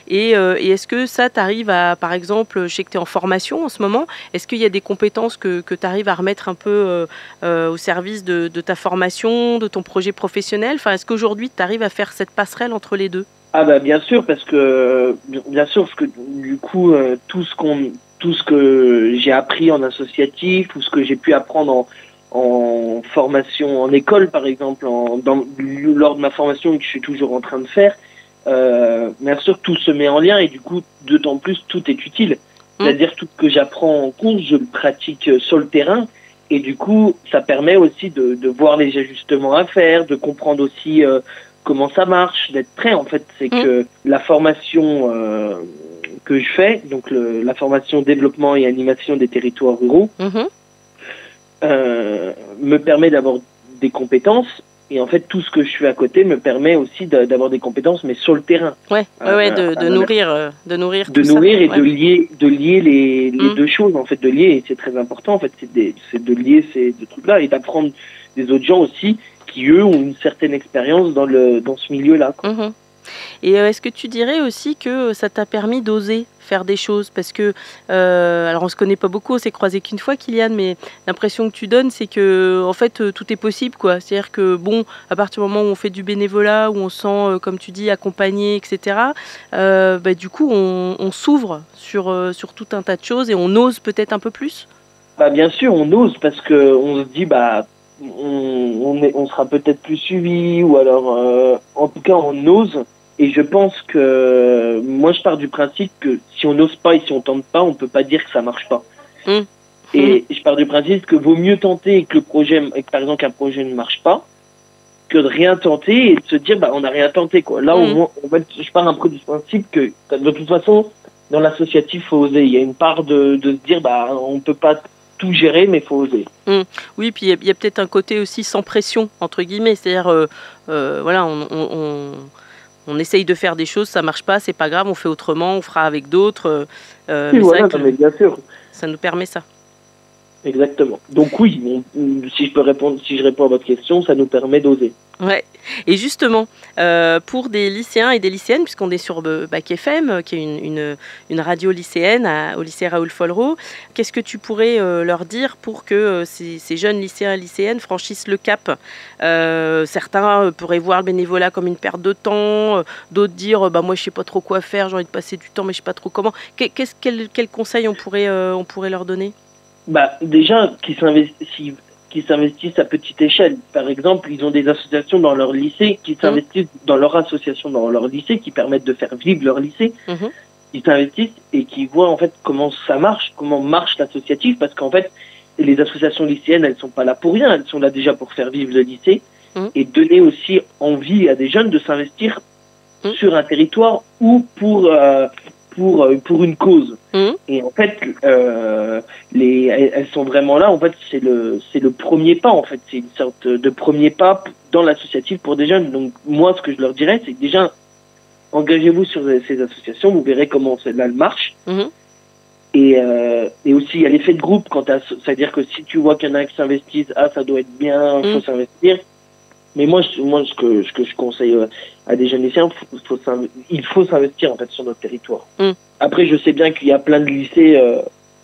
et, et est-ce que ça t'arrive à, par exemple, je sais que tu es en formation en ce moment, est-ce qu'il y a des compétences que, tu arrives à remettre un peu euh, euh, au service de, ta formation, de ton projet professionnel? Enfin, est-ce qu'aujourd'hui tu arrives à faire cette passerelle entre les deux? Ah bah bien sûr, parce que bien sûr, parce que du coup, euh, tout ce qu'on, tout ce que j'ai appris en associatif ou ce que j'ai pu apprendre en, formation en école, par exemple, lors de ma formation que je suis toujours en train de faire, euh, bien sûr, tout se met en lien et du coup, d'autant plus, tout est utile. C'est-à-dire tout ce que j'apprends en cours, je le pratique euh, sur le terrain. Et du coup, ça permet aussi de, de voir les ajustements à faire, de comprendre aussi euh, comment ça marche, d'être prêt. En fait, c'est Mm. que la formation euh, que je fais, donc le, la formation développement et animation des territoires ruraux, euh, me permet d'avoir des compétences. Et en fait, tout ce que je fais à côté me permet aussi d'a- d'avoir des compétences, mais sur le terrain, Ouais, ouais, ouais, de, Euh, de euh, nourrir, euh, de nourrir, de tout ça. nourrir et Ouais. de lier, de lier les, les Mm. deux choses. En fait, de lier, et c'est très important. En fait, c'est des- c'est de lier ces deux trucs-là et d'apprendre des autres gens aussi qui eux ont une certaine expérience dans le dans ce milieu-là. quoi. Et euh, est-ce que tu dirais aussi que ça t'a permis d'oser faire des choses? Parce que, euh, alors on se connaît pas beaucoup, on s'est croisé qu'une fois, Kylian, mais l'impression que tu donnes, c'est que en fait euh, tout est possible, quoi. C'est-à-dire que bon, à partir du moment où on fait du bénévolat, où on se sent, euh, comme tu dis, accompagné, etc. euh, bah, du coup, on, s'ouvre sur euh, tout un tas de choses et on ose peut-être un peu plus? Bah bien sûr, on ose parce que on se dit bah on sera peut-être plus suivi ou alors euh, en tout cas on ose. Et je pense que moi je pars du principe que si on n'ose pas et si on tente pas, on peut pas dire que ça marche pas. Mm. Et je pars du principe que vaut mieux tenter et que le projet, et que par exemple qu'un projet ne marche pas, que de rien tenter et de se dire bah on n'a rien tenté quoi. Là Mm. en fait, je pars un peu du principe que de toute façon dans l'associatif faut oser. Il y a une part de, de se dire bah on peut pas tout gérer mais faut oser. Oui, puis il y a- peut-être un côté aussi sans pression, entre guillemets. C'est-à-dire, euh, euh, voilà, on, on, on- on essaye de faire des choses, ça marche pas, c'est pas grave, on fait autrement, on fera avec d'autres. euh, euh, Oui, mais voilà, non, mais bien sûr, ça nous permet ça. exactement. Donc oui, on- si je peux répondre, si je réponds à votre question, ça nous permet d'oser. Ouais. Et justement, euh, pour des lycéens et des lycéennes, puisqu'on est sur euh, Bac FM, euh, qui est une, une, radio lycéenne au lycée Raoul Follereau, qu'est-ce que tu pourrais leur dire pour que ces, jeunes lycéens et lycéennes franchissent le cap? Certains pourraient voir le bénévolat comme une perte de temps, d'autres dire bah, moi je sais pas trop quoi faire, j'ai envie de passer du temps, mais je sais pas trop comment. Qu'est-ce, quel, conseil on pourrait, on pourrait leur donner? Bah déjà, qu'ils s'investissent, qui s'investissent à petite échelle. Par exemple, ils ont des associations dans leur lycée qui s'investissent dans leur association dans leur lycée qui permettent de faire vivre leur lycée. Mhm. Ils s'investissent et qui voient en fait comment ça marche, comment marche l'associatif, parce qu'en fait, les associations lycéennes, elles sont pas là pour rien, elles sont là déjà pour faire vivre le lycée Mhm. et donner aussi envie à des jeunes de s'investir Mhm. sur un territoire ou pour euh, pour euh, pour une cause. Mhm. Et en fait, euh, les elles, sont vraiment là. En fait, c'est le c'est le premier pas. En fait, c'est une sorte de premier pas dans l'associatif pour des jeunes. Donc moi, ce que je leur dirais, c'est déjà engagez-vous sur ces associations. Vous verrez comment celle-là elle marche. Mhm. Et, euh, et aussi, il y a l'effet de groupe. quand C'est-à-dire que si tu vois qu'il y en a qui s'investissent, ah, ça doit être bien, il faut Mm. s'investir. Mais moi, je- moi ce, que, ce que je conseille euh, à des jeunes lycéens, faut, faut s'inv- il faut s'investir en fait sur notre territoire. Mm. Après, je sais bien qu'il y a plein de lycées euh,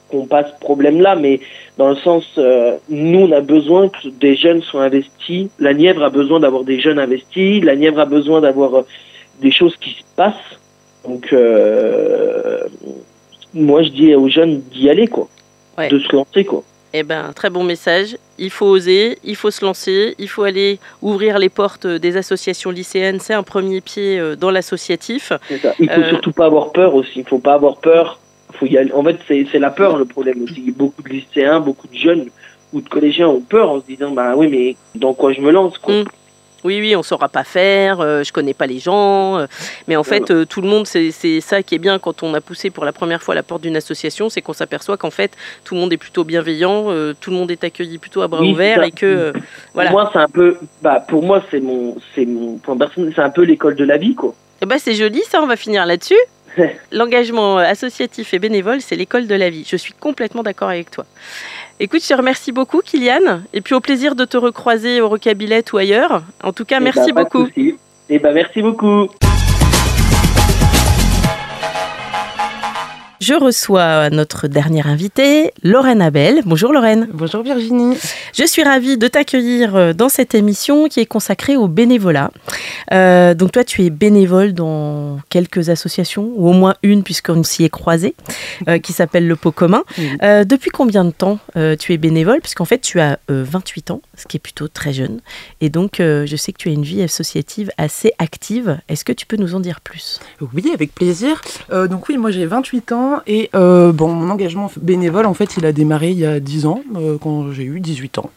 qui n'ont pas ce problème-là, mais dans le sens, euh, nous, on a besoin que des jeunes soient investis. La Nièvre a besoin d'avoir des jeunes investis. La Nièvre a besoin d'avoir euh, des choses qui se passent. Donc, moi, je dis aux jeunes d'y aller, quoi. Ouais. De se lancer, quoi. Eh ben, très bon message. Il faut oser, il faut se lancer, il faut aller ouvrir les portes des associations lycéennes. C'est un premier pied euh, dans l'associatif. Il faut Euh, surtout pas avoir peur aussi. Il faut pas avoir peur. Faut y aller. En fait, c'est c'est la peur le problème aussi. Beaucoup de lycéens, beaucoup de jeunes ou de collégiens ont peur en se disant bah oui mais dans quoi je me lance quoi. Mm. Oui, oui, on saura pas faire, euh, je connais pas les gens. euh, mais en fait, euh, tout le monde, c'est ça qui est bien quand on a poussé pour la première fois la porte d'une association, c'est qu'on s'aperçoit qu'en fait, tout le monde est plutôt bienveillant, euh, tout le monde est accueilli plutôt à bras Oui, ouverts et que. voilà. Pour moi c'est un peu bah pour moi c'est mon c'est mon point personnel c'est un peu l'école de la vie quoi. Ben, c'est joli, ça, on va finir là-dessus. (laughs) L'engagement associatif et bénévole, c'est l'école de la vie. Je suis complètement d'accord avec toi. Écoute, je te remercie beaucoup, Kylian, et puis au plaisir de te recroiser au Rocabillette ou ailleurs. En tout cas, Eh merci bah, beaucoup. souci. Eh ben merci beaucoup. Je reçois notre dernière invitée, Lorraine Abel. Bonjour Lorraine. Bonjour Virginie. Je suis ravie de t'accueillir euh, dans cette émission qui est consacrée au bénévolat. Euh, donc toi, tu es bénévole dans quelques associations, ou au moins une puisqu'on s'y est croisés, euh, qui s'appelle Le Pot Commun. Euh, depuis combien de temps tu es bénévole? Puisqu'en fait, tu as euh, 28 ans, ce qui est plutôt très jeune. Et donc, je sais que tu as une vie associative assez active. Est-ce que tu peux nous en dire plus? Oui, avec plaisir. Donc oui, moi j'ai 28 ans et euh, bon, mon engagement bénévole, en fait, il a démarré il y a 10 ans, euh, quand j'ai eu 18 ans.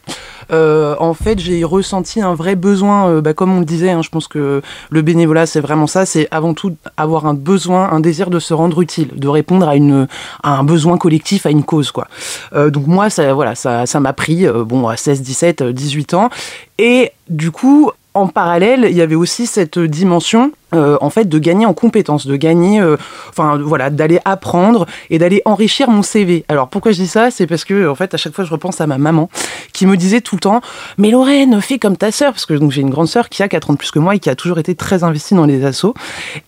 Euh, en fait, j'ai ressenti un vrai besoin, bah, comme on le disait, hein, je pense que le bénévolat, c'est vraiment ça, c'est avant tout avoir un besoin, un désir de se rendre utile, de répondre à, un besoin collectif, à une cause. quoi. Donc moi, ça voilà, ça m'a pris, bon, à 16, 17, euh, 18 ans. Et du coup, en parallèle, il y avait aussi cette dimension euh, en fait de gagner en compétences, de gagner, euh, enfin voilà, d'aller apprendre et d'aller enrichir mon CV. Alors pourquoi je dis ça? C'est parce que en fait à chaque fois je repense à ma maman qui me disait tout le temps "Mais Lorraine, fais comme ta sœur" parce que donc j'ai une grande sœur qui a 4 ans de plus que moi et qui a toujours été très investie dans les assos.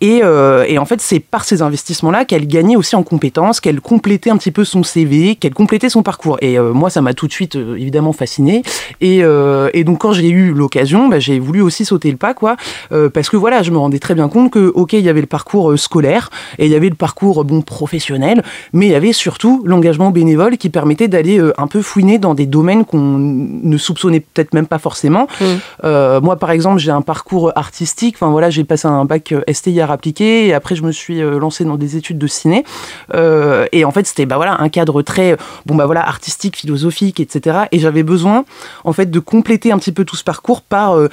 Et, euh, et en fait c'est par ces investissements-là qu'elle gagnait aussi en compétences, qu'elle complétait un petit peu son CV, qu'elle complétait son parcours. Et euh, moi ça m'a tout de suite euh, évidemment fasciné. Et, euh, et donc quand j'ai eu l'occasion, bah, j'ai voulu aussi sauter le pas quoi, euh, parce que voilà je me rendais très bien compte que ok il y avait le parcours euh, scolaire et il y avait le parcours euh, bon professionnel, mais il y avait surtout l'engagement bénévole qui permettait d'aller euh, un peu fouiner dans des domaines qu'on ne soupçonnait peut-être même pas forcément. Mm. Euh, moi par exemple j'ai un parcours artistique, enfin voilà j'ai passé un bac STI art appliqué et après je me suis euh, lancé dans des études de ciné Euh, et en fait c'était bah voilà un cadre très bon bah voilà artistique, philosophique etc. Et j'avais besoin en fait de compléter un petit peu tout ce parcours par euh,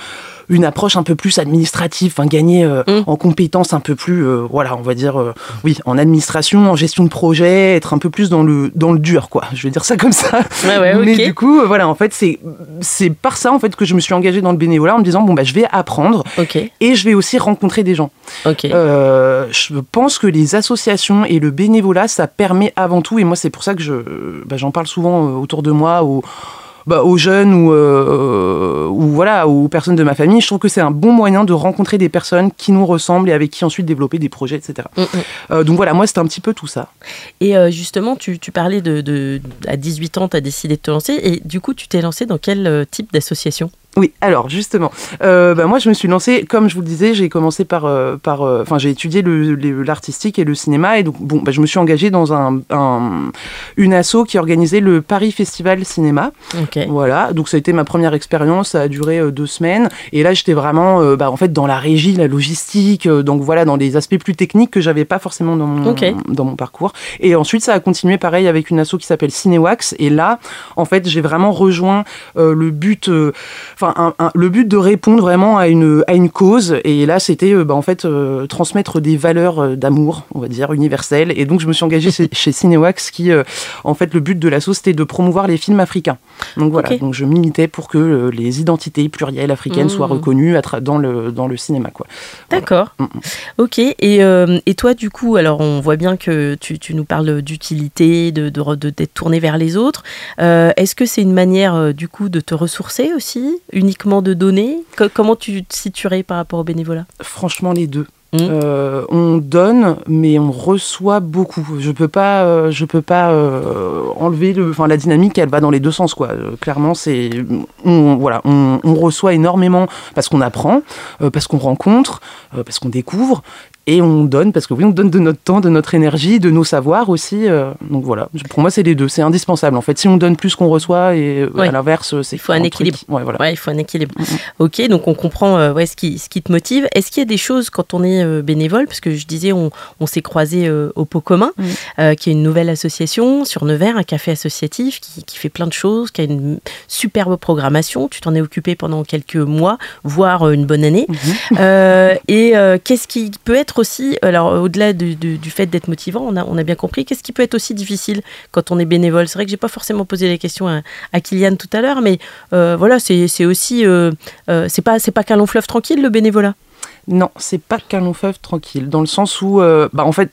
une approche un peu plus administrative, enfin gagner euh, Mm. en compétences un peu plus, euh, voilà, on va dire, euh, oui, en administration, en gestion de projet, être un peu plus dans le dans le dur, quoi. Je vais dire ça comme ça. Ouais, ouais, Mais du coup, euh, voilà, en fait, c'est c'est par ça en fait que je me suis engagée dans le bénévolat en me disant bon bah je vais apprendre Ok, et je vais aussi rencontrer des gens. ok. Euh, je pense que les associations et le bénévolat, ça permet avant tout, et moi c'est pour ça que je, bah, j'en parle souvent autour de moi, aux, bah, aux jeunes ou, euh, ou voilà, aux personnes de ma famille, je trouve que c'est un bon moyen de rencontrer des personnes qui nous ressemblent et avec qui ensuite développer des projets, etc. Mm, mm. Euh, donc voilà, moi c'était un petit peu tout ça. Et euh, justement, tu, tu parlais de, de- À 18 ans, tu as décidé de te lancer. Et du coup, tu t'es lancé dans quel euh, type d'association? Oui, alors justement, euh, bah, moi je me suis lancée, comme je vous le disais, j'ai commencé par, euh, par, euh, enfin j'ai étudié l'artistique et le cinéma et donc bon, bah, je me suis engagée dans un, une asso qui organisait le Paris Festival Cinéma. Voilà, donc ça a été ma première expérience, ça a duré deux semaines et là j'étais vraiment, bah, en fait dans la régie, la logistique, donc voilà dans les aspects plus techniques que j'avais pas forcément dans mon, dans mon parcours. Et ensuite ça a continué pareil avec une asso qui s'appelle Cinéwax et là en fait j'ai vraiment rejoint le but, enfin le but de répondre vraiment à une, à une cause. Et là, c'était euh, bah, en fait euh, transmettre des valeurs euh, d'amour, on va dire, universelles. Et donc, je me suis engagée chez, (laughs) Cinewax, qui, en fait, le but de l'asso, c'était de promouvoir les films africains. Donc voilà, donc je militais pour que les identités plurielles africaines soient mmh. reconnues dans le, dans le cinéma. D'accord. Mmh, mmh. Ok. Et, et, toi, du coup, alors on voit bien que tu, tu nous parles d'utilité, de, de, d'être tourné vers les autres. Est-ce que c'est une manière, du coup, de te ressourcer aussi? Uniquement de donner Comment tu te situerais par rapport au bénévolat Franchement, les deux. Mmh. Euh, on donne, mais on reçoit beaucoup. Je peux pas, euh, je peux pas euh, enlever le, enfin la dynamique, elle va dans les deux sens quoi. clairement, c'est, on, voilà, on, reçoit énormément parce qu'on apprend, parce qu'on rencontre, parce qu'on découvre, et on donne parce que oui on donne de notre temps de notre énergie de nos savoirs aussi euh, donc voilà. Pour moi c'est les deux c'est indispensable en fait. Si on donne plus qu'on reçoit et euh, à l'inverse c'est il faut un équilibre. Ouais, voilà. il faut un équilibre. Ok donc on comprend euh, ouais, ce qui ce qui te motive. Est-ce qu'il y a des choses quand on est bénévole parce que je disais on, on s'est croisé au pot commun qui est une nouvelle association sur Nevers un café associatif qui, qui, fait plein de choses qui a une superbe programmation. Tu t'en es occupé pendant quelques mois voire une bonne année. Mhm. et qu'est-ce qui peut être aussi, alors au-delà du, fait d'être motivant, on a, on a bien compris, qu'est-ce qui peut être aussi difficile quand on est bénévole C'est vrai que j'ai pas forcément posé les questions à, à Kylian tout à l'heure, mais euh, voilà, c'est aussi, euh, euh, c'est pas, c'est pas qu'un long fleuve tranquille le bénévolat. Non, c'est pas qu'un long fleuve tranquille, dans le sens où, bah en fait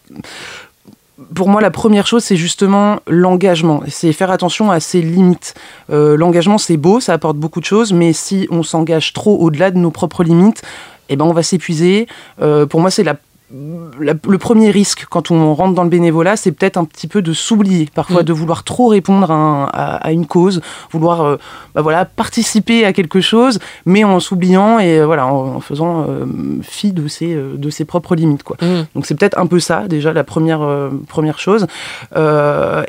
pour moi, la première chose, c'est justement l'engagement. C'est faire attention à ses limites. l'engagement, c'est beau, ça apporte beaucoup de choses, mais si on s'engage trop au-delà de nos propres limites, eh ben, on va s'épuiser. pour moi, c'est la le premier risque quand on rentre dans le bénévolat, c'est peut-être un petit peu de s'oublier, parfois mm. de vouloir trop répondre à, une cause, vouloir euh, bah voilà, participer à quelque chose, mais en s'oubliant et euh, voilà, en, faisant euh, fi de ses, de ses propres limites. Quoi. Mm. Donc c'est peut-être un peu ça, déjà, la première, première chose.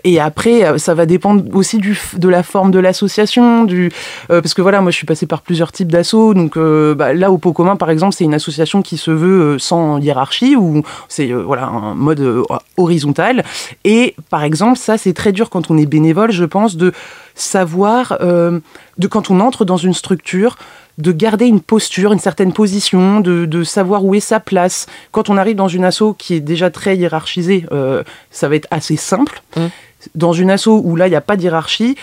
et après, ça va dépendre aussi du, de la forme de l'association, du parce que voilà, moi je suis passée par plusieurs types d'assauts, donc bah, là, au pot commun, par exemple, c'est une association qui se veut sans hiérarchie où c'est euh, voilà un mode euh, horizontal. Et par exemple, ça c'est très dur quand on est bénévole, je pense, de savoir, euh, de quand on entre dans une structure, de garder une posture, une certaine position, de, savoir où est sa place. Quand on arrive dans une asso qui est déjà très hiérarchisée, ça va être assez simple. Mmh. Dans une asso où là, il n'y a pas de hiérarchie,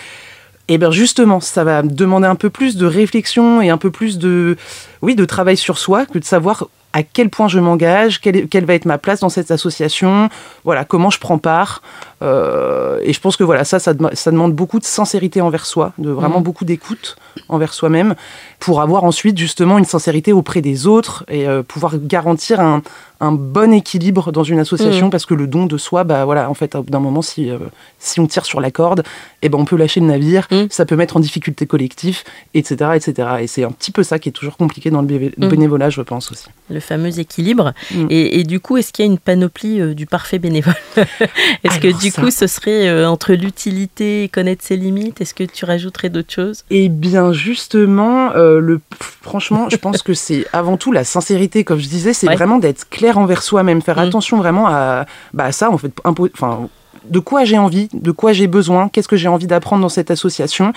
et eh bien justement, ça va demander un peu plus de réflexion et un peu plus de, oui, de travail sur soi que de savoir à quel point je m'engage, quelle, va être ma place dans cette association, voilà, comment je prends part. Euh, et je pense que voilà, ça, ça, demande beaucoup de sincérité envers soi, de vraiment mmh. beaucoup d'écoute envers soi-même, pour avoir ensuite justement une sincérité auprès des autres et euh, pouvoir garantir un, un, bon équilibre dans une association, mmh. parce que le don de soi, bah voilà, en fait, d'un moment, si, euh, si on tire sur la corde, eh ben, on peut lâcher le navire, mmh. ça peut mettre en difficulté collectif, etc. etc. Et c'est un petit peu ça qui est toujours compliqué dans le bénévolat, je pense aussi fameux équilibre. Et, du coup, est-ce qu'il y a une panoplie du parfait bénévole? (laughs) Est-ce que du coup, ce serait euh, entre l'utilité et connaître ses limites Est-ce que tu rajouterais d'autres choses? Eh bien, justement, euh, le, franchement, je pense que c'est avant tout la sincérité, comme je disais, c'est vraiment d'être clair envers soi-même, faire mm. attention vraiment à, bah, ça, en fait, enfin de quoi j'ai envie, de quoi j'ai besoin, qu'est-ce que j'ai envie d'apprendre dans cette association,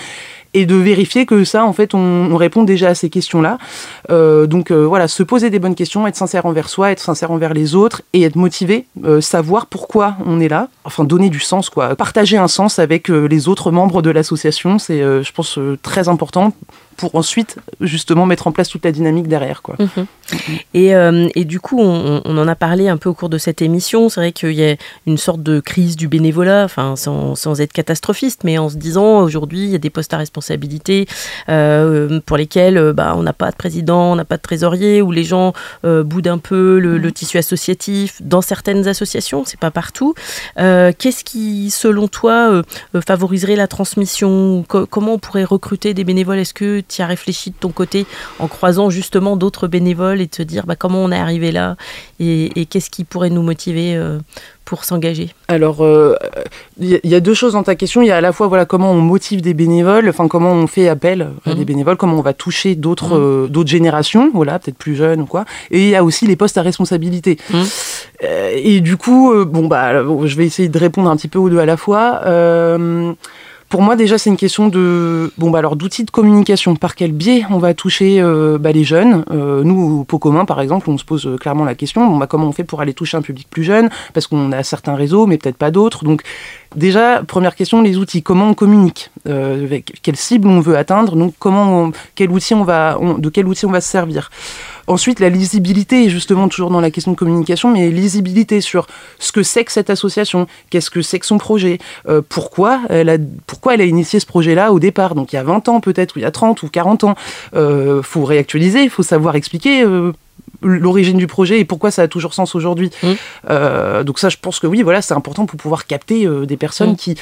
et de vérifier que ça, en fait, on, répond déjà à ces questions-là. Euh, donc euh, voilà, se poser des bonnes questions, être sincère envers soi, être sincère envers les autres, et être motivé, euh, savoir pourquoi on est là, enfin donner du sens, quoi. Partager un sens avec les autres membres de l'association, c'est, je pense, très important pour ensuite justement mettre en place toute la dynamique derrière. Quoi. Mhm. Et, euh, et, du coup, on, en a parlé un peu au cours de cette émission. C'est vrai qu'il y a une sorte de crise du bénévolat, enfin, sans, sans être catastrophiste, mais en se disant aujourd'hui, il y a des postes à responsabilité euh, pour lesquels euh, bah, on n'a pas de président, on n'a pas de trésorier, où les gens boudent un peu le, le, tissu associatif. Dans certaines associations, c'est pas partout. Qu'est-ce qui, selon toi, favoriserait la transmission Comment on pourrait recruter des bénévoles? Est-ce que tu as réfléchi de ton côté en croisant justement d'autres bénévoles et de te dire bah, comment on est arrivé là et, qu'est-ce qui pourrait nous motiver pour s'engager? Alors, il y, a deux choses dans ta question. Il y a à la fois voilà comment on motive des bénévoles, enfin comment on fait appel à des mhm. bénévoles, comment on va toucher d'autres mhm. d'autres générations, voilà, peut-être plus jeunes ou quoi. Et il y a aussi les postes à responsabilité. Mhm. et du coup, bon bah, je vais essayer de répondre un petit peu aux deux à la fois. Pour moi, déjà, c'est une question de bon bah alors d'outils de communication. Par quel biais on va toucher euh, bah, les jeunes euh, Nous, au commun, par exemple, on se pose euh, clairement la question bon bah comment on fait pour aller toucher un public plus jeune? Parce qu'on a certains réseaux, mais peut-être pas d'autres. Donc Déjà, première question, les outils. Comment on communique? Avec Quelle cible on veut atteindre Donc, comment quel outil on va, de quel outil on va se servir Ensuite, la lisibilité, justement toujours dans la question de communication, mais lisibilité sur ce que c'est que cette association, qu'est-ce que c'est que son projet, euh, pourquoi, elle a, pourquoi elle a initié ce projet-là au départ, donc il y a 20 ans peut-être, ou il y a 30 ou 40 ans. Il euh, faut réactualiser, il faut savoir expliquer. Euh, l'origine du projet et pourquoi ça a toujours sens aujourd'hui. Mmh. donc ça, je pense que oui, voilà, c'est important pour pouvoir capter des personnes mmh. qui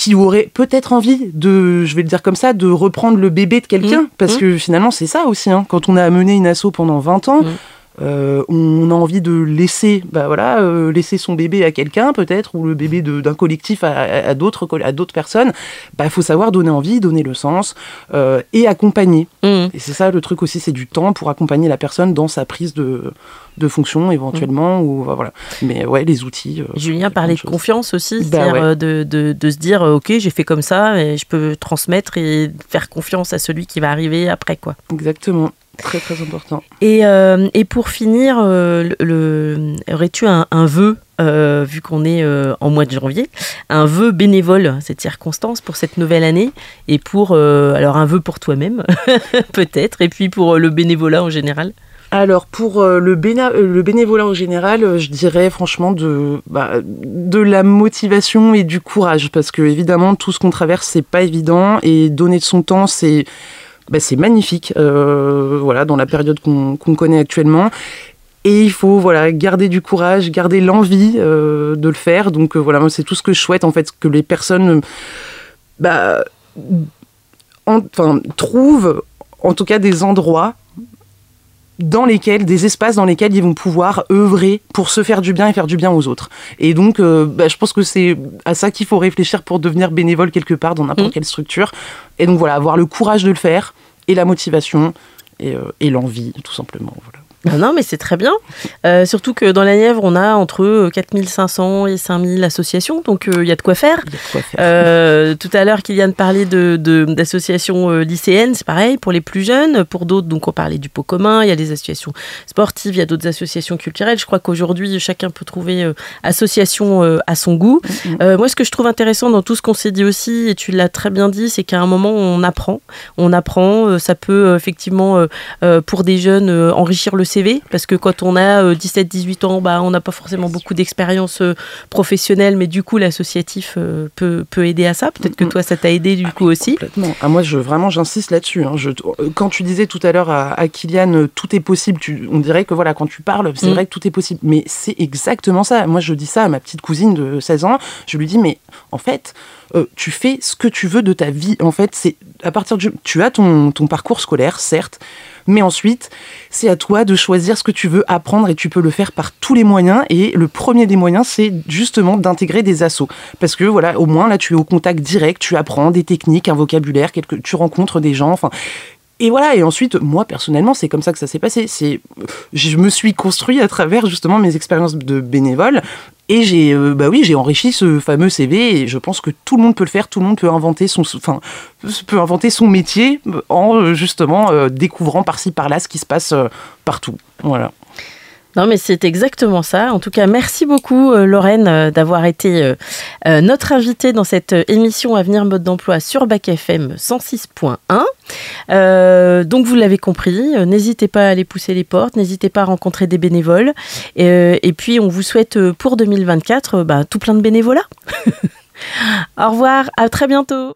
qui aurait peut-être envie de, je vais le dire comme ça, de reprendre le bébé de quelqu'un, mmh. parce mmh. que finalement c'est ça aussi. Hein. Quand on a mené une asso pendant 20 ans, mmh. Euh, on a envie de laisser, bah voilà, euh, laisser son bébé à quelqu'un peut-être, ou le bébé d'un collectif à, à, d'autres à d'autres personnes. Il bah, faut savoir donner envie, donner le sens euh, et accompagner. Et c'est ça le truc aussi, c'est du temps pour accompagner la personne dans sa prise de de fonction éventuellement. Mm. Ou, voilà. Mais ouais, les outils. Julien parlait de confiance aussi, bah c'est-à-dire de, de, de, se dire ok, j'ai fait comme ça et je peux transmettre et faire confiance à celui qui va arriver après. quoi. Exactement. Très très important. Et, et pour finir, le, aurais-tu un, un vœu vu qu'on est en mois de janvier, un vœu bénévole, cette circonstance, pour cette nouvelle année, et pour, alors un vœu pour toi-même, (laughs) peut-être, et puis pour le bénévolat en général? Alors pour euh, le, euh, le, bénévolat en général, euh, je dirais franchement de, bah, de la motivation et du courage parce que évidemment tout ce qu'on traverse c'est pas évident et donner de son temps c'est bah, c'est magnifique voilà dans la période qu'on connaît actuellement et il faut voilà garder du courage, garder l'envie de le faire. Donc voilà, c'est tout ce que je souhaite en fait que les personnes bah, trouvent en tout cas des endroits dans lesquels, des espaces dans lesquels ils vont pouvoir œuvrer pour se faire du bien et faire du bien aux autres. Et donc, euh, bah, je pense que c'est à ça qu'il faut réfléchir pour devenir bénévole quelque part dans n'importe mmh. quelle structure. Et donc voilà, avoir le courage de le faire et la motivation et, euh, et l'envie, tout simplement. Voilà. (laughs) Non, mais c'est très bien. Euh, surtout que dans la Nièvre, on a entre 4500 et 5000 associations, donc il y a de quoi faire. tout à l'heure, Kylian parlait d'associations de, lycéennes, c'est pareil, pour les plus jeunes. Pour d'autres, donc on parlait du pot commun, il y a des associations sportives, il y a d'autres associations culturelles. Je crois qu'aujourd'hui, chacun peut trouver association à son goût. Mm, mm. moi, ce que je trouve intéressant dans tout ce qu'on s'est dit aussi, et tu l'as très bien dit, c'est qu'à un moment, on apprend. On apprend, ça peut effectivement, pour des jeunes, enrichir le CV parce que quand on a 17-18 euh, ans, bah, on n'a pas forcément beaucoup d'expérience euh, professionnelle, mais du coup, l'associatif euh, peut, peut, aider à ça. Peut-être que toi, ça t'a aidé du ah, coup aussi. Complètement. Ah, moi, je, vraiment, j'insiste là-dessus. Hein. quand tu disais tout à l'heure à, Kylian, tout est possible, tu, on dirait que voilà, quand tu parles, c'est mm. vrai que tout est possible. Mais c'est exactement ça. Moi, je dis ça à ma petite cousine de 16 ans. Je lui dis, mais en fait, tu fais ce que tu veux de ta vie. En fait, c'est à partir tu as ton, ton parcours scolaire, certes, mais ensuite, c'est à toi de choisir ce que tu veux apprendre et tu peux le faire par tous les moyens. Et le premier des moyens, c'est justement d'intégrer des assos. Parce que voilà, au moins là, tu es au contact direct, tu apprends des techniques, un vocabulaire, tu rencontres des gens. Enfin, et voilà, et ensuite, moi personnellement, c'est comme ça que ça s'est passé. C'est, je me suis construit à travers justement mes expériences de bénévole. Et j'ai, euh, bah oui, j'ai enrichi ce fameux CV et je pense que tout le monde peut le faire, tout le monde peut inventer son, enfin, peut inventer son métier en euh, justement euh, découvrant par-ci par-là ce qui se passe partout. Voilà. Non, mais c'est exactement ça. En tout cas, merci beaucoup, euh, Lorraine, euh, d'avoir été euh, notre invitée dans cette émission Avenir Mode d'Emploi sur Bac FM 106.1. donc, vous l'avez compris, n'hésitez pas à aller pousser les portes, n'hésitez pas à rencontrer des bénévoles. Et, puis, on vous souhaite pour 2024 bah, tout plein de bénévolat. (laughs) Au revoir, à très bientôt.